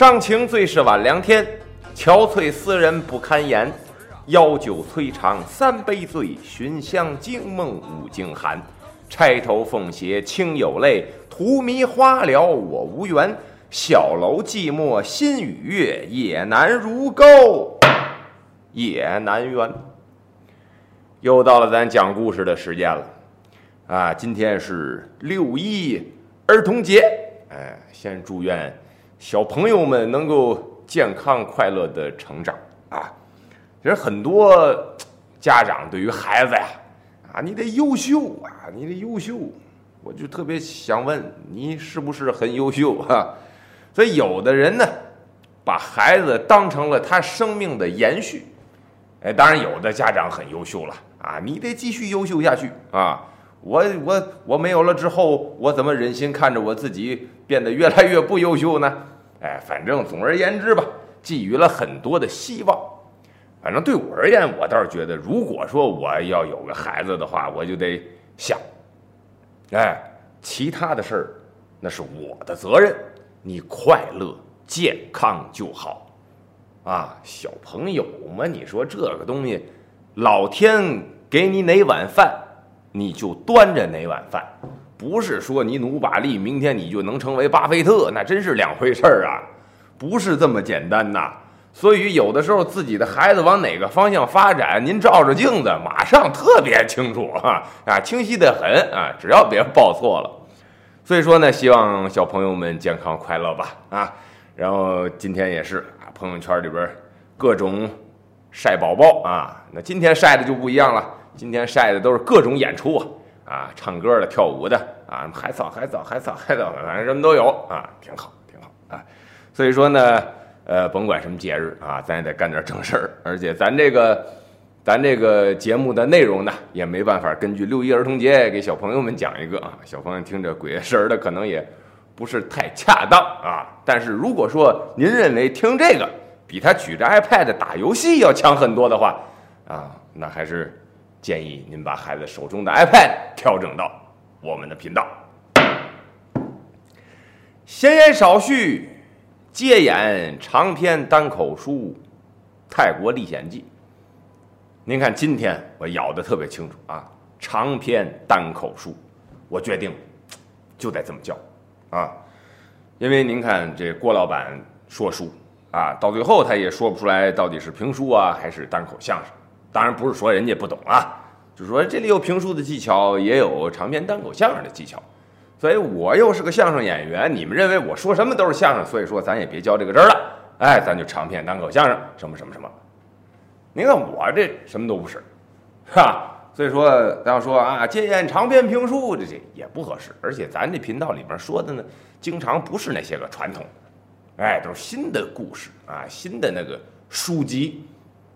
上情最是晚凉天，憔悴思人不堪言。邀酒摧肠三杯醉，寻香惊梦五更寒。钗头凤斜清有泪，荼蘼花了我无缘。小楼寂寞心与月，也难如钩也难圆。又到了咱讲故事的时间了，啊，今天是六一儿童节，哎，先祝愿小朋友们能够健康快乐的成长啊。其实很多家长对于孩子呀，啊，你得优秀啊，你得优秀，我就特别想问你是不是很优秀啊？所以有的人呢，把孩子当成了他生命的延续，哎，当然有的家长很优秀了啊，你得继续优秀下去啊！我我我没有了之后，我怎么忍心看着我自己变得越来越不优秀呢？哎，反正总而言之吧，寄予了很多的希望。反正对我而言，我倒是觉得，如果说我要有个孩子的话，我就得想，哎，其他的事儿那是我的责任，你快乐健康就好，啊，小朋友嘛，你说这个东西，老天给你哪碗饭，你就端着哪碗饭，不是说你努把力，明天你就能成为巴菲特，那真是两回事儿啊，不是这么简单呐。所以有的时候自己的孩子往哪个方向发展，您照着镜子，马上特别清楚啊啊，清晰的很啊，只要别报错了。所以说呢，希望小朋友们健康快乐吧啊。然后今天也是啊，朋友圈里边各种晒宝宝啊。那今天晒的就不一样了，今天晒的都是各种演出啊啊，唱歌的、跳舞的啊，海草、海草、海草、海草，反正什么都有啊，挺好，挺好啊。所以说呢。呃，甭管什么节日啊，咱也得干点正事儿。而且咱这个，咱这个节目的内容呢，也没办法根据六一儿童节给小朋友们讲一个啊。小朋友听着鬼神儿的，可能也不是太恰当啊。但是如果说您认为听这个比他举着 iPad 打游戏要强很多的话啊，那还是建议您把孩子手中的 iPad 调整到我们的频道。闲言少叙。接演长篇单口书《泰国历险记》。您看，今天我咬的特别清楚啊！长篇单口书，我决定就得这么叫啊！因为您看，这郭老板说书啊，到最后他也说不出来到底是评书啊还是单口相声。当然不是说人家不懂啊，就是说这里有评书的技巧，也有长篇单口相声的技巧。所以我又是个相声演员，你们认为我说什么都是相声，所以说咱也别较这个真儿了，哎，咱就长篇单口相声，什么什么什么。您看我这什么都不是，是吧？所以说咱要说啊，接演长篇评书，这这也不合适。而且咱这频道里边说的呢，经常不是那些个传统，哎，都是新的故事啊，新的那个书籍。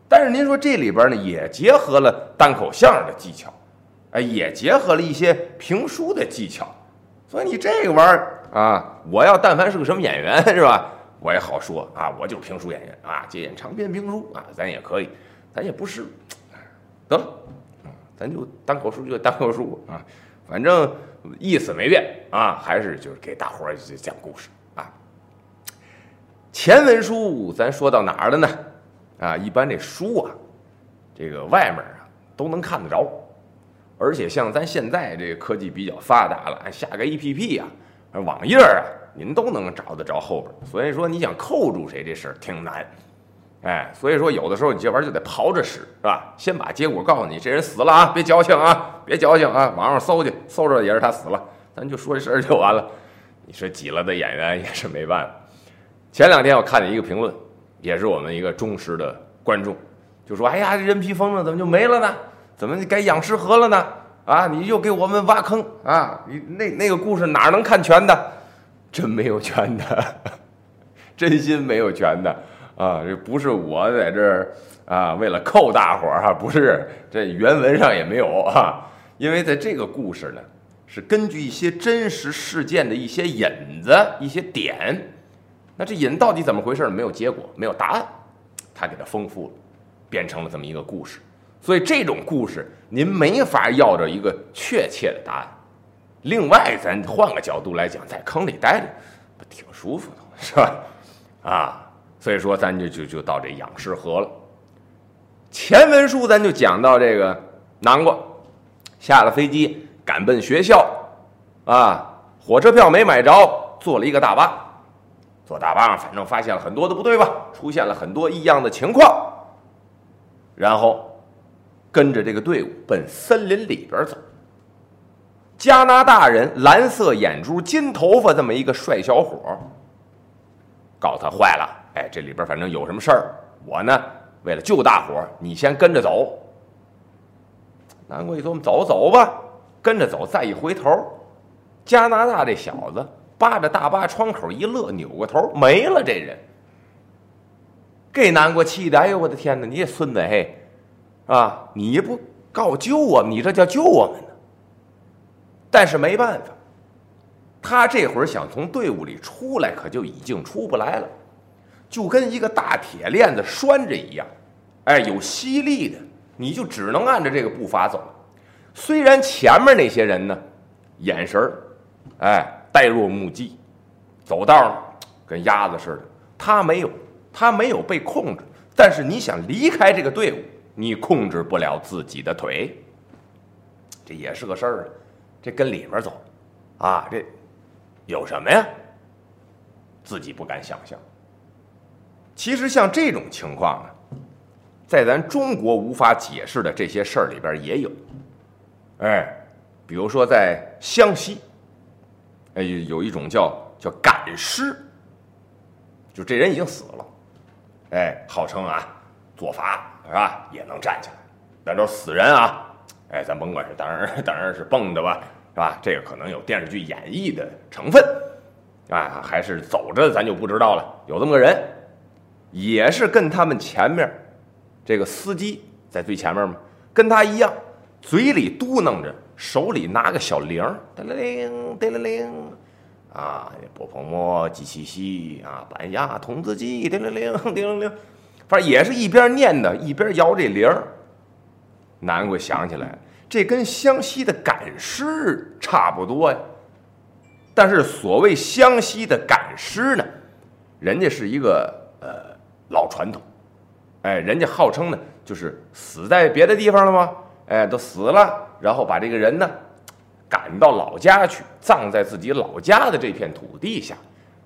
但是您说这里边呢，也结合了单口相声的技巧，哎，也结合了一些评书的技巧。所以你这个玩意儿啊，我要但凡是个什么演员 是吧，我也好说啊，我就是评书演员啊，借演长篇评书啊，咱也可以，咱也不是，得了，咱就单口书就单口书啊，反正意思没变啊，还是就是给大伙儿讲故事啊。前文书咱说到哪儿了呢？啊，一般这书啊，这个外面啊都能看得着。而且像咱现在这个科技比较发达了，下个 APP 啊，网页啊，您都能找得着后边。所以说你想扣住谁这事儿挺难，哎，所以说有的时候你这玩意儿就得刨着使，是吧？先把结果告诉你，这人死了啊，别矫情啊，别矫情啊，网上搜去，搜着也是他死了，咱就说这事儿就完了。你说挤了的演员也是没办法。前两天我看见一个评论，也是我们一个忠实的观众，就说：“哎呀，人皮疯了怎么就没了呢？”怎么改养尸盒了呢？啊，你又给我们挖坑啊！你那那个故事哪能看全的？真没有全的，真心没有全的啊！这不是我在这儿啊，为了扣大伙儿哈，不是这原文上也没有啊。因为在这个故事呢，是根据一些真实事件的一些引子、一些点。那这引到底怎么回事？没有结果，没有答案，他给它丰富了，变成了这么一个故事。所以这种故事您没法要着一个确切的答案。另外，咱换个角度来讲，在坑里待着不挺舒服的吗，是吧？啊，所以说咱就就就到这仰视河了。前文书咱就讲到这个南瓜下了飞机赶奔学校，啊，火车票没买着，坐了一个大巴，坐大巴上反正发现了很多的不对吧，出现了很多异样的情况，然后跟着这个队伍奔森林里边走。加拿大人，蓝色眼珠、金头发，这么一个帅小伙告诉他坏了，哎，这里边反正有什么事儿，我呢。为了救大伙，你先跟着走。南瓜一琢磨，走走吧，跟着走。再一回头，加拿大这小子扒着大巴窗口一乐，扭过头没了。这人给南瓜气的，哎呦我的天哪！你这孙子嘿，啊，你不告救我，你这叫救我们呢？但是没办法，他这会儿想从队伍里出来，可就已经出不来了。就跟一个大铁链子拴着一样，哎，有吸力的，你就只能按着这个步伐走。虽然前面那些人呢，眼神儿，哎，呆若木鸡，走道跟鸭子似的，他没有，他没有被控制。但是你想离开这个队伍，你控制不了自己的腿，这也是个事儿啊。这跟里面走，啊，这有什么呀？自己不敢想象。其实像这种情况啊，在咱中国无法解释的这些事儿里边也有，哎，比如说在湘西，哎，有一种叫叫赶尸，就这人已经死了，哎，号称啊做法是吧也能站起来，那都是死人啊，哎，咱甭管是当然 当然是蹦的吧，是吧？这个可能有电视剧演绎的成分，啊，还是走着咱就不知道了，有这么个人。也是跟他们前面这个司机在最前面嘛，跟他一样，嘴里嘟囔着，手里拿个小铃儿，叮铃铃，叮铃铃，啊，波泡沫，鸡七西啊，板牙童子鸡，叮铃铃，叮铃铃，反正也是一边念的，一边摇这铃儿。难怪想起来，这跟湘西的赶尸差不多呀。但是所谓湘西的赶尸呢，人家是一个呃。老传统，哎，人家号称呢，就是死在别的地方了吗？哎，都死了，然后把这个人呢赶到老家去，葬在自己老家的这片土地下，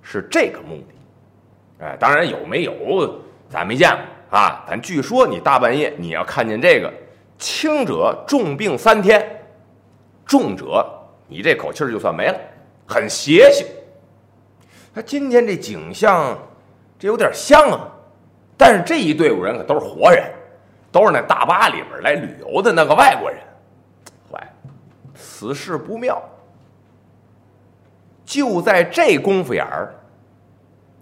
是这个目的。哎，当然有没有咱没见过啊？咱据说你大半夜你要看见这个，轻者重病三天，重者你这口气儿就算没了，很邪性。他今天这景象，这有点像啊。但是这一队伍人可都是活人，都是那大巴里边来旅游的那个外国人。坏了，此事不妙。就在这功夫眼儿，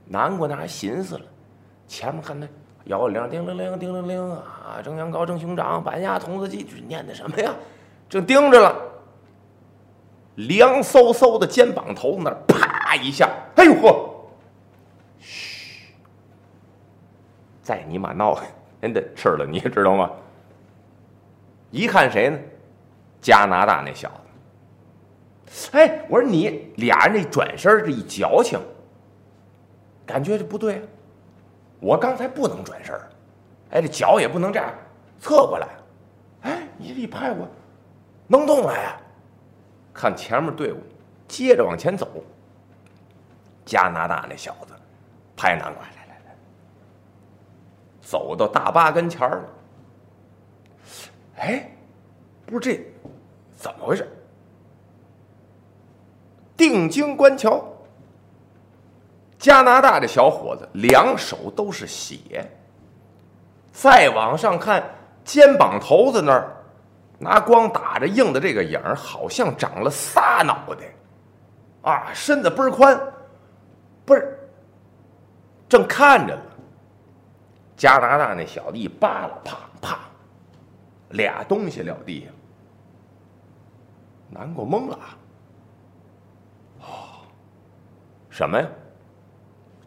南瓜那还寻思了，前面看那摇铃叮铃铃叮铃铃啊，正阳高正兄长，板鸭童子鸡，念的什么呀？正盯着了，凉飕飕的肩膀头子那，啪一下，哎呦呵，嘘！再你妈闹，真的吃了，你知道吗？一看谁呢？加拿大那小子。哎，我说你俩人这转身这一矫情，感觉这不对。我刚才不能转身哎，这脚也不能这样侧过来。哎，你这一拍我，能动了呀？看前面队伍，接着往前走。加拿大那小子拍南瓜。走到大巴跟前儿了，哎，不是这怎么回事？定睛观瞧，加拿大这小伙子两手都是血。再往上看，肩膀头子那儿，拿光打着硬的这个影儿，好像长了仨脑袋，啊，身子倍儿宽，不是，正看着呢。加拿大那小子一扒拉，啪啪，俩东西撂地下。南瓜懵了，哦，什么呀？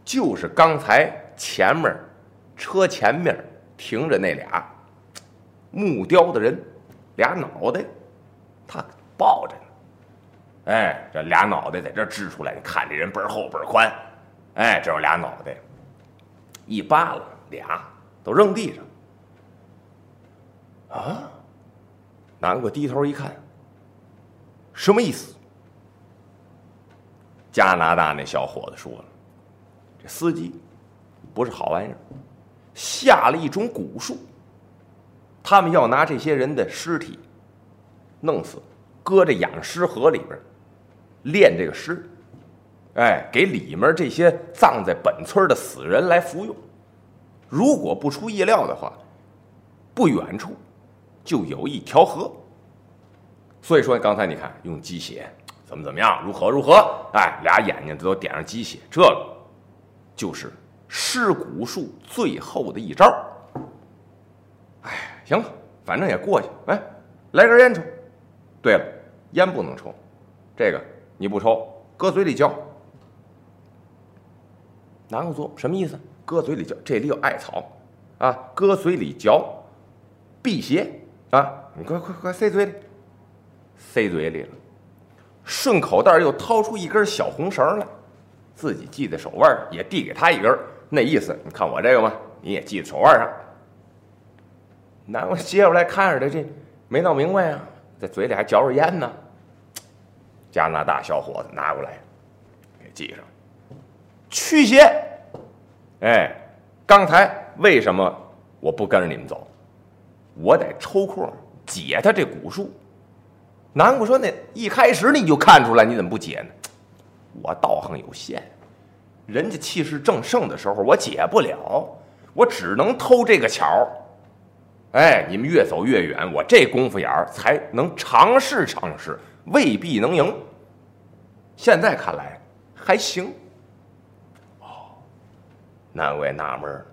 就是刚才前面车前面停着那俩木雕的人，俩脑袋，他抱着呢。哎，这俩脑袋在这支出来，你看这人倍儿厚倍儿宽，哎，这有俩脑袋。一扒拉，俩都扔地上。啊！南瓜低头一看，什么意思？加拿大那小伙子说了：“这司机不是好玩意儿，下了一种蛊术，他们要拿这些人的尸体弄死，搁这养尸河里边炼这个尸，哎，给里面这些葬在本村的死人来服用。如果不出意料的话，不远处就有一条河。所以说，刚才你看用鸡血。”怎么怎么样？如何如何？哎，俩眼睛都点上鸡血，这就是尸蛊术最后的一招。哎，行了，反正也过去。哎，来根烟抽。对了，烟不能抽，这个你不抽，搁嘴里嚼。南瓜做什么意思？搁嘴里嚼，这里有艾草啊，搁嘴里嚼，辟邪啊！你快快快塞嘴里，塞嘴里了。顺口袋又掏出一根小红绳来，自己系在手腕上，也递给他一根。那意思，你看我这个吗？你也系在手腕上。那我接过来看着的这没闹明白啊，在嘴里还嚼着烟呢。加拿大小伙子拿过来，给系上，驱邪。哎，刚才为什么我不跟着你们走？我得抽空解他这蛊术。南瓜说：“那一开始你就看出来，你怎么不解呢？我道行有限，人家气势正盛的时候，我解不了，我只能偷这个巧哎，你们越走越远，我这功夫眼儿才能尝试尝试，未必能赢。现在看来还行。哦，南瓜也纳闷儿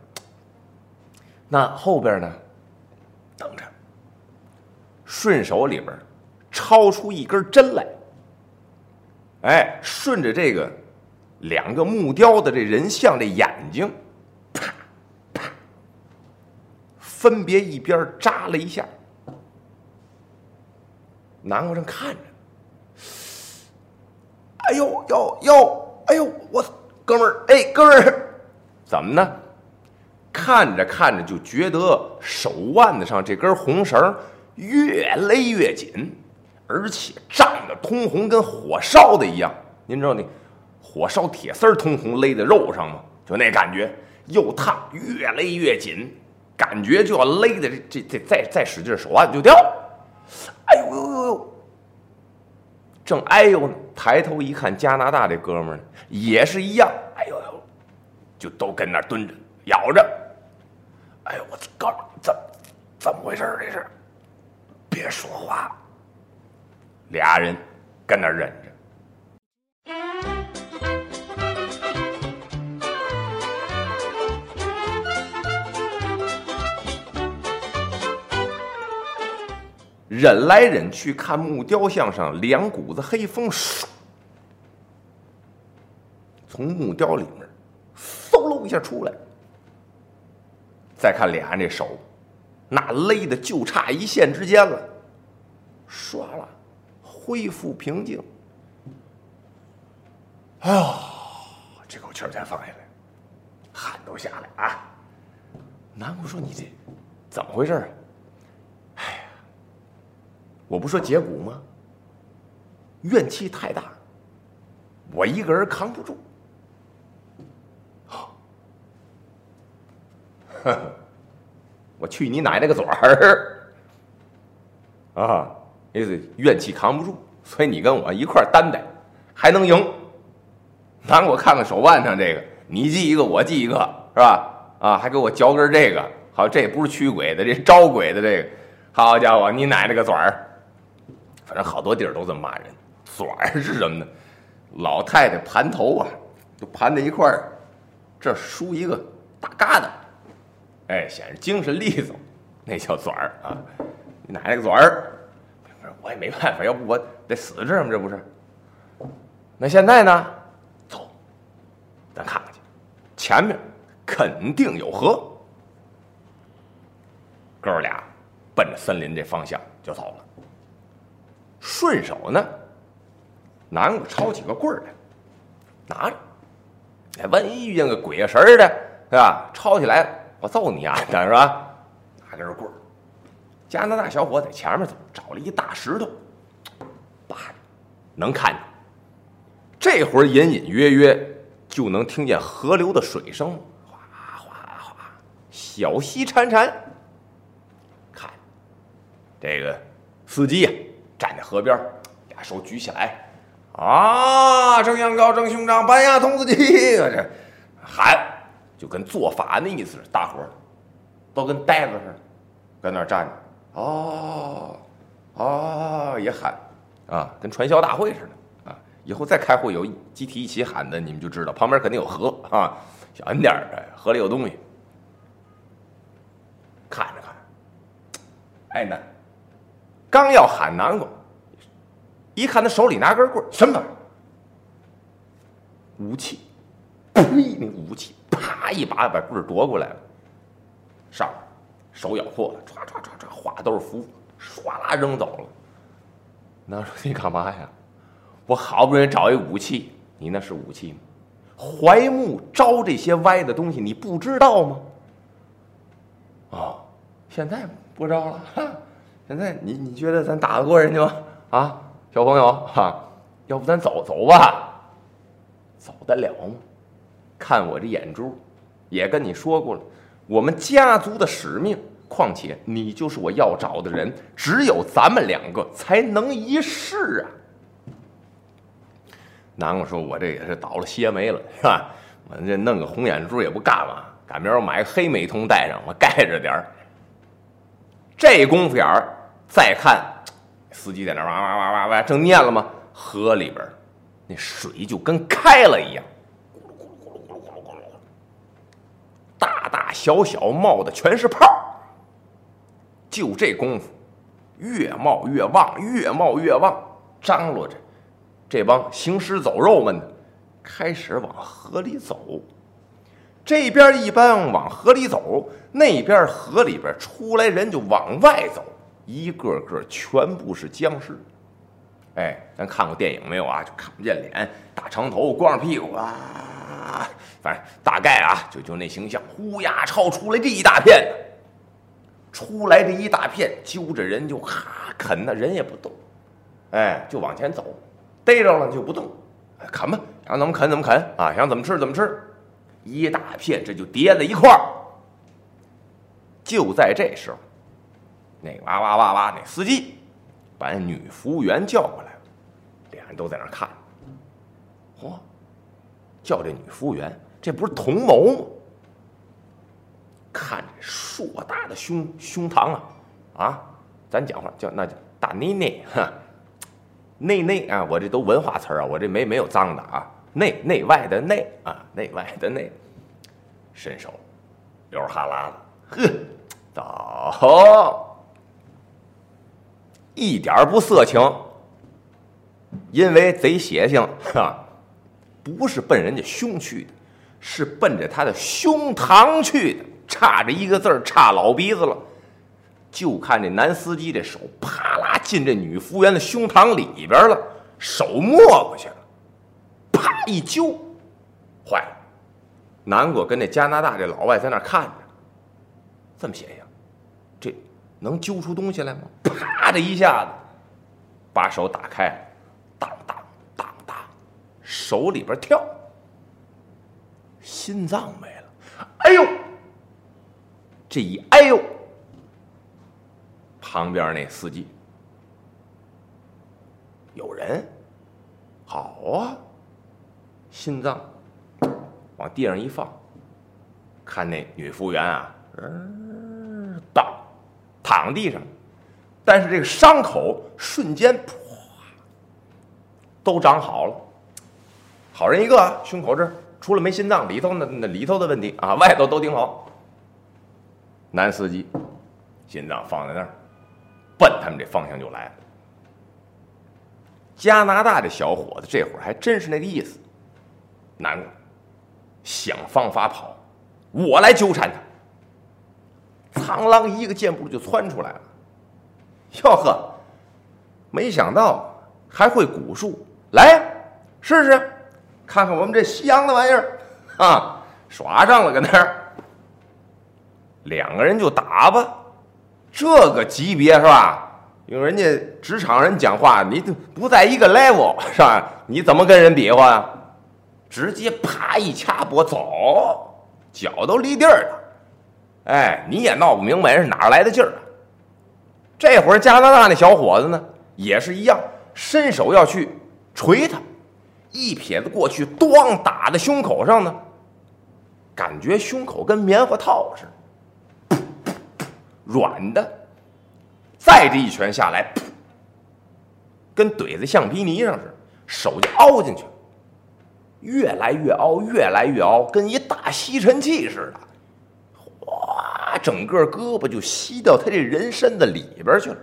那后边呢？等着，顺手里边。”抄出一根针来，哎，顺着这个两个木雕的这人像这眼睛，啪啪，分别一边扎了一下。南瓜正看着，哎呦呦呦，哎呦我哥们儿，哎哥们儿，怎么呢？看着看着就觉得手腕子上这根红绳越勒越紧。而且胀得通红，跟火烧的一样。您知道那火烧铁丝通红勒在肉上吗？就那感觉，又烫，越勒越紧，感觉就要勒的这这这再再使劲，手腕就掉。哎呦呦呦呦！正哎呦呢，抬头一看，加拿大这哥们儿，也是一样。哎呦呦，就都跟那蹲着，咬着。哎呦我哥们儿，怎怎么回事这是？别说话。俩人跟那忍着。忍来忍去，看木雕像上两股子黑风，从木雕里面喽一下出来。再看脸上这手，那勒的就差一线之间了，唰了。恢复平静。哎呦，这口气儿才放下来，汗都下来啊！南姑说：“你这怎么回事？”哎呀，我不说解骨吗？怨气太大，我一个人扛不住。我去你奶奶个嘴儿！啊！意思怨气扛不住，所以你跟我一块儿担待，还能赢。拿我看看手腕上这个，你系一个，我系一个，是吧？啊，还给我嚼根这个，好，这也不是驱鬼的，这招鬼的这个。好家伙，你奶奶个嘴儿！反正好多地儿都这么骂人。嘴儿是什么呢？老太太盘头啊，就盘在一块儿，这梳一个大疙瘩，哎，显着精神利索，那叫嘴儿啊。你奶奶个嘴儿！我也没办法，要不我得死这儿吗？这不是？那现在呢？走，咱看看去，前面肯定有河。哥俩奔着森林这方向就走了。顺手呢，南瓜抄起个棍儿来，拿着。哎，万一遇见个鬼啊神儿的，对吧？抄起来我揍你啊，是吧？拿根棍儿，加拿大小伙在前面走，找了一大石头，扒能看见。这会儿隐隐约约就能听见河流的水声，哗哗哗，小溪潺潺。看，这个司机呀，站在河边，俩手举起来。啊！正阳高，正兄长，板牙童子鸡，我这喊就跟做法那意思，大伙儿都跟呆子似的，搁那儿站着。哦哦，也喊啊，跟传销大会似的啊！以后再开会有集体一起喊的，你们就知道旁边肯定有河啊，小心点儿，河里有东西。看着看，哎那刚要喊南瓜。一看他手里拿根棍儿什么玩意儿？武器！呸！那武器，他一把把棍夺过来了，上手咬破了，唰唰唰唰，花豆符，唰啦扔走了。那说你干嘛呀？我好不容易找一武器，你那是武器吗？槐木招这些歪的东西，你不知道吗？哦，现在不招了。现在你你觉得咱打得过人家吗？啊？小朋友哈，要不咱走走吧？走得了吗？看我这眼珠，也跟你说过了，我们家族的使命。况且你就是我要找的人，只有咱们两个才能一试啊！南瓜说：“我这也是倒了邪霉了，是吧？我这弄个红眼珠也不干嘛，赶明儿我买个黑美瞳戴上，我盖着点儿。这功夫眼儿再看。”司机在那哇哇哇哇哇正念了吗？河里边那水就跟开了一样，大小小冒的全是泡。就这功夫，越冒越旺，越冒越旺，张罗着，这帮行尸走肉们开始往河里走。这边一般往河里走，那边河里边出来人就往外走。一个个全部是僵尸，哎，咱看过电影没有啊？就看不见脸，大长头，光着屁股啊，啊反正大概啊，就就那形象，呼呀，超出来这一大片，出来这一大片，揪着人就哈啃，那人也不动，哎，就往前走，逮着了就不动，哎啃吧，想怎么啃怎么啃啊，想怎么吃怎么吃，一大片这就叠在一块儿，就在这时候。那哇哇哇哇！那司机把女服务员叫过来了，俩人都在那看。嚯，叫这女服务员，这不是同谋吗？看这硕大的胸胸膛啊啊！咱讲话叫那叫大内内哈，内内啊！我这都文化词儿啊，我这没没有脏的啊。内内外的内啊，内外的内，伸手流哈喇子，呵，走。一点不色情，因为贼邪性，哈，不是奔人家胸去的，是奔着他的胸膛去的，差着一个字儿，差老鼻子了。就看这男司机这手啪啦进这女服务员的胸膛里边了，手没过去了，啪一揪，坏了。南果跟那加拿大这老外在那看着，这么邪性，这。能揪出东西来吗？啪的一下子，把手打开，当当当当，手里边跳，心脏没了。哎呦，这一哎呦，旁边那司机有人，好啊，心脏往地上一放，看那女服务员啊，嗯，当。躺地上，但是这个伤口瞬间噗，都长好了。好人一个，胸口这儿除了没心脏，里头那那里头的问题啊，外头都挺好。男司机心脏放在那儿，奔他们这方向就来了。加拿大这小伙子这会儿还真是那个意思，难过，想方法跑，我来纠缠他。苍狼一个箭步就窜出来了，哟呵，没想到还会蛊术，来试试，看看我们这西洋的玩意儿 啊！耍上了，搁那儿，两个人就打吧。这个级别是吧？用人家职场人讲话，你不在一个 level 是吧？你怎么跟人比划呀？直接啪一掐脖走，脚都离地儿了。哎，你也闹不明白人是哪来的劲儿？这会儿加拿大那小伙子呢，也是一样，伸手要去捶他，一撇子过去，咣打在胸口上呢，感觉胸口跟棉花套似的，软的。再这一拳下来，跟怼在橡皮泥上似的，手就凹进去，越来越凹，越来越凹，跟一大吸尘器似的，哗，整个胳膊就吸到他这人身子里边去了。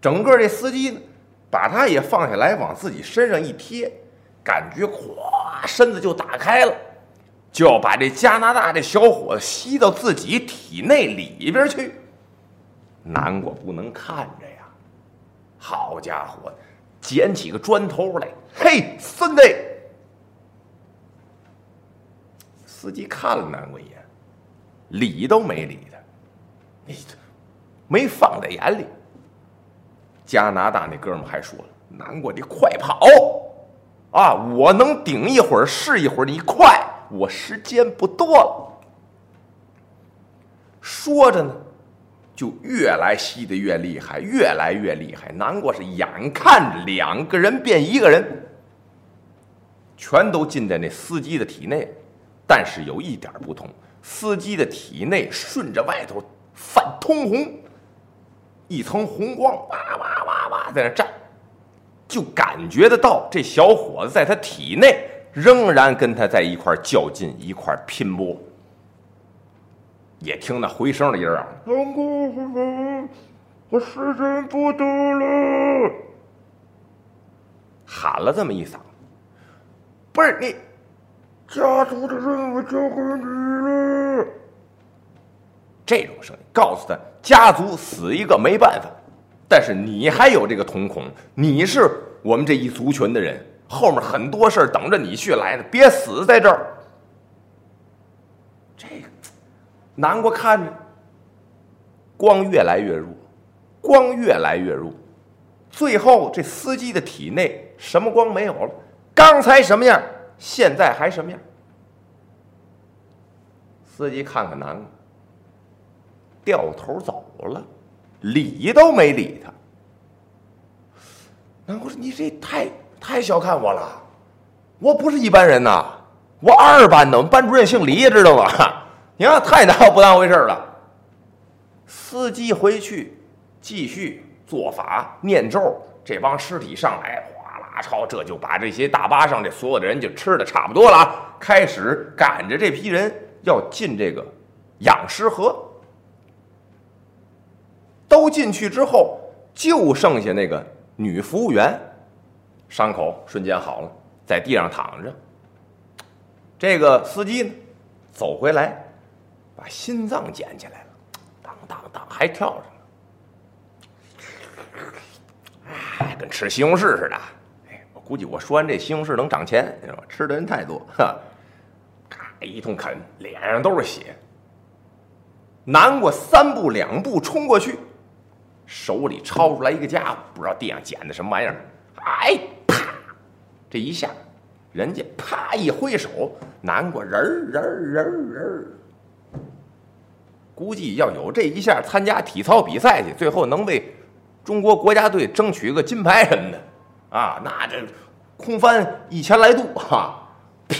整个这司机呢，把他也放下来，往自己身上一贴，感觉咵，身子就打开了，就要把这加拿大这小伙子吸到自己体内里边去。南瓜不能看着呀！好家伙，捡起个砖头来，嘿，孙子！司机看了南瓜一眼，理都没理他，你没放在眼里。加拿大那哥们还说了：“南瓜，你快跑！啊，我能顶一会儿是一会儿，你快，我时间不多了。”说着呢。就越来吸的越厉害，越来越厉害。南瓜是眼看两个人变一个人，全都进在那司机的体内。但是有一点不同，司机的体内顺着外头泛通红，一层红光，哇哇哇哇在那站，就感觉得到这小伙子在他体内仍然跟他在一块较劲，一块拼搏。也听那回声的音儿啊！南哥，我时间不多了，喊了这么一嗓，不是你家族的任务交给你了。这种声音告诉他，家族死一个没办法，但是你还有这个瞳孔，你是我们这一族群的人，后面很多事儿等着你去来呢，别死在这儿。这个南瓜看着，光越来越弱，光越来越弱，最后这司机的体内什么光没有了？刚才什么样，现在还什么样？司机看看南瓜，掉头走了，理都没理他。南瓜说：“你这太太小看我了，我不是一般人呐，我二班的，我们班主任姓李，知道吗？” 你看，太当不当回事了。司机回去继续做法念咒，这帮尸体上来，哗啦超，这就把这些大巴上这所有的人就吃的差不多了啊！开始赶着这批人要进这个养尸河。都进去之后，就剩下那个女服务员，伤口瞬间好了，在地上躺着。这个司机呢，走回来。把心脏捡起来了，当当当，还跳上了，哎，跟吃西红柿似的。哎，我估计我说完这西红柿能涨钱，你知道吗？吃的人太多，哈，咔一通啃，脸上都是血。南瓜三步两步冲过去，手里抄出来一个家伙，不知道地上捡的什么玩意儿。哎，啪，这一下，人家啪一挥手，南瓜人儿人儿人儿人儿。估计要有这一下，参加体操比赛去，最后能为中国国家队争取个金牌什么的，啊，那这空翻一千来度，哈，啪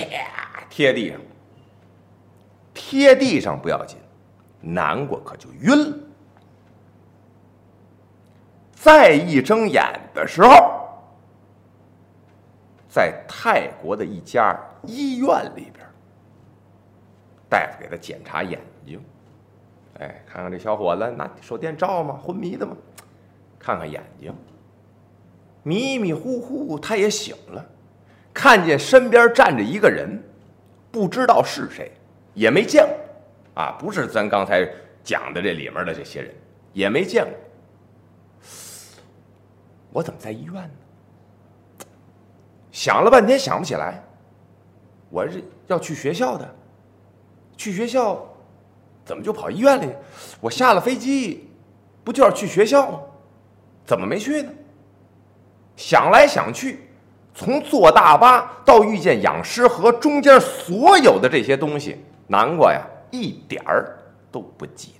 贴地上，贴地上不要紧，南瓜可就晕了。再一睁眼的时候，在泰国的一家医院里边，大夫给他检查眼睛。哎，看看这小伙子拿手电照吗？昏迷的吗？看看眼睛，迷迷糊糊，他也醒了，看见身边站着一个人，不知道是谁，也没见过，啊，不是咱刚才讲的这里面的这些人，也没见过。我怎么在医院呢？想了半天想不起来，我是要去学校的，去学校，怎么就跑医院里？我下了飞机，不就要去学校吗？怎么没去呢？想来想去，从坐大巴到遇见养尸河中间所有的这些东西，南瓜呀一点儿都不记得。